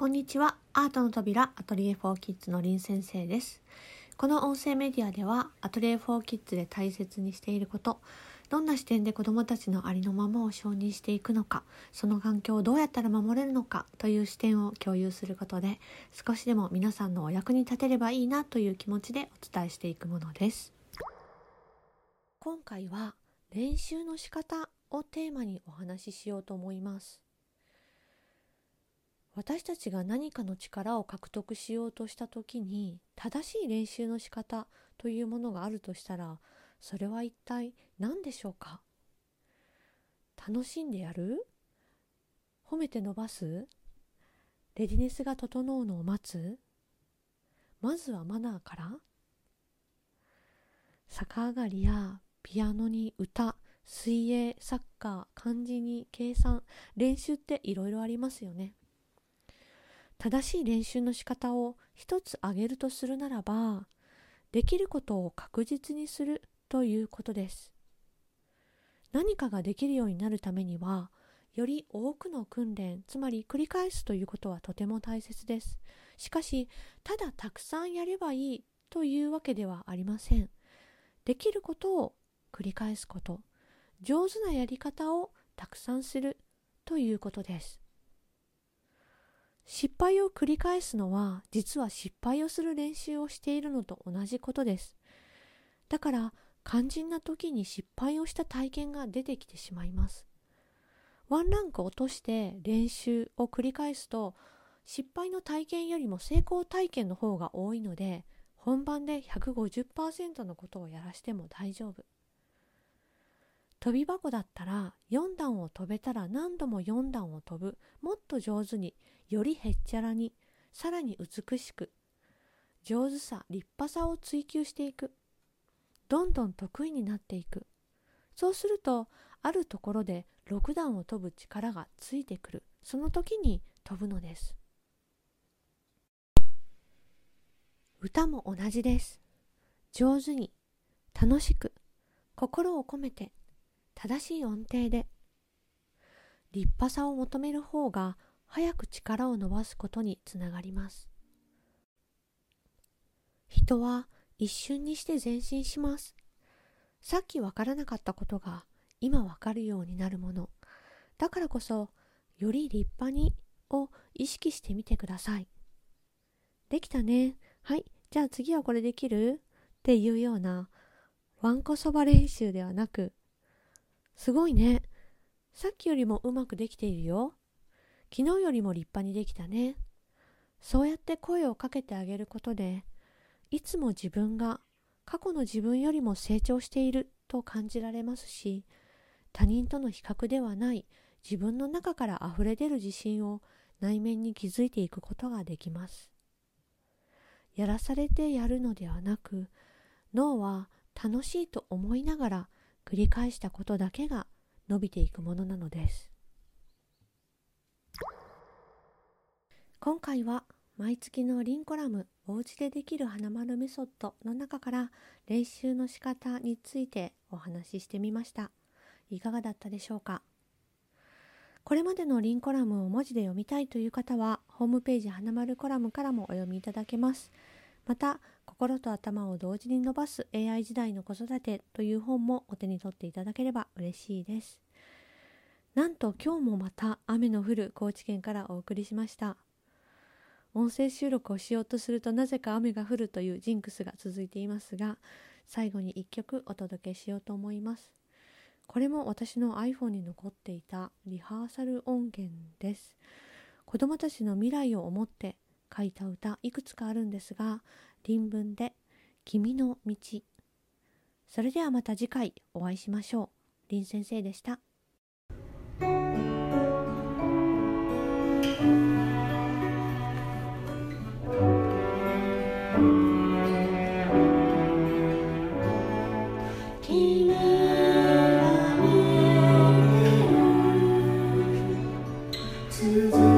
こんにちは。アートの扉アトリエ4キッズの林先生です。この音声メディアではアトリエ4キッズで大切にしていること、どんな視点で子どもたちのありのままを承認していくのか、その環境をどうやったら守れるのかという視点を共有することで、少しでも皆さんのお役に立てればいいなという気持ちでお伝えしていくものです。今回は練習の仕方をテーマにお話ししようと思います。私たちが何かの力を獲得しようとした時に正しい練習の仕方というものがあるとしたらそれは一体何でしょうか？楽しんでやる？褒めて伸ばす？レディネスが整うのを待つ？まずはマナーから？逆上がりやピアノに歌水泳サッカー漢字に計算練習っていろいろありますよね。正しい練習の仕方を一つ挙げるとするならばできることを確実にするということです。何かができるようになるためにはより多くの訓練つまり繰り返すということはとても大切です。しかしただたくさんやればいいというわけではありません。できることを繰り返すこと上手なやり方をたくさんするということです。失敗を繰り返すのは実は失敗をする練習をしているのと同じことです。だから肝心な時に失敗をした体験が出てきてしまいます。ワンランク落として練習を繰り返すと失敗の体験よりも成功体験の方が多いので本番で150%のことをやらしても大丈夫。飛び箱だったら4段を飛べたら何度も4段を飛ぶ。もっと上手によりへっちゃらにさらに美しく上手さ立派さを追求していく。どんどん得意になっていく。そうするとあるところで6段を飛ぶ力がついてくる。その時に飛ぶのです。歌も同じです。上手に楽しく心を込めて正しい音程で。立派さを求める方が早く力を伸ばすことにつながります。人は一瞬にして前進します。さっきわからなかったことが今わかるようになるもの。だからこそより立派にを意識してみてください。できたね。はいじゃあ次はこれできる？っていうようなわんこそば練習ではなくすごいね。さっきよりもうまくできているよ。昨日よりも立派にできたね。そうやって声をかけてあげることで、いつも自分が過去の自分よりも成長していると感じられますし、他人との比較ではない自分の中から溢れ出る自信を内面に築いていくことができます。やらされてやるのではなく、脳は楽しいと思いながら繰り返したことだけが伸びていくものなのです。今回は毎月のリンコラムおうちでできる花丸メソッドの中から練習の仕方についてお話ししてみました。いかがだったでしょうか？これまでのリンコラムを文字で読みたいという方はホームページ花丸コラムからもお読みいただけます。また心と頭を同時に伸ばす AI 時代の子育てという本もお手に取っていただければ嬉しいです。なんと今日もまた雨の降る高知県からお送りしました。音声収録をしようとするとなぜか雨が降るというジンクスが続いていますが、最後に一曲お届けしようと思います。これも私の iPhone に残っていたリハーサル音源です。子供たちの未来を思って書いた歌いくつかあるんですが臨文で「君の道」それではまた次回お会いしましょう。林先生でした。旅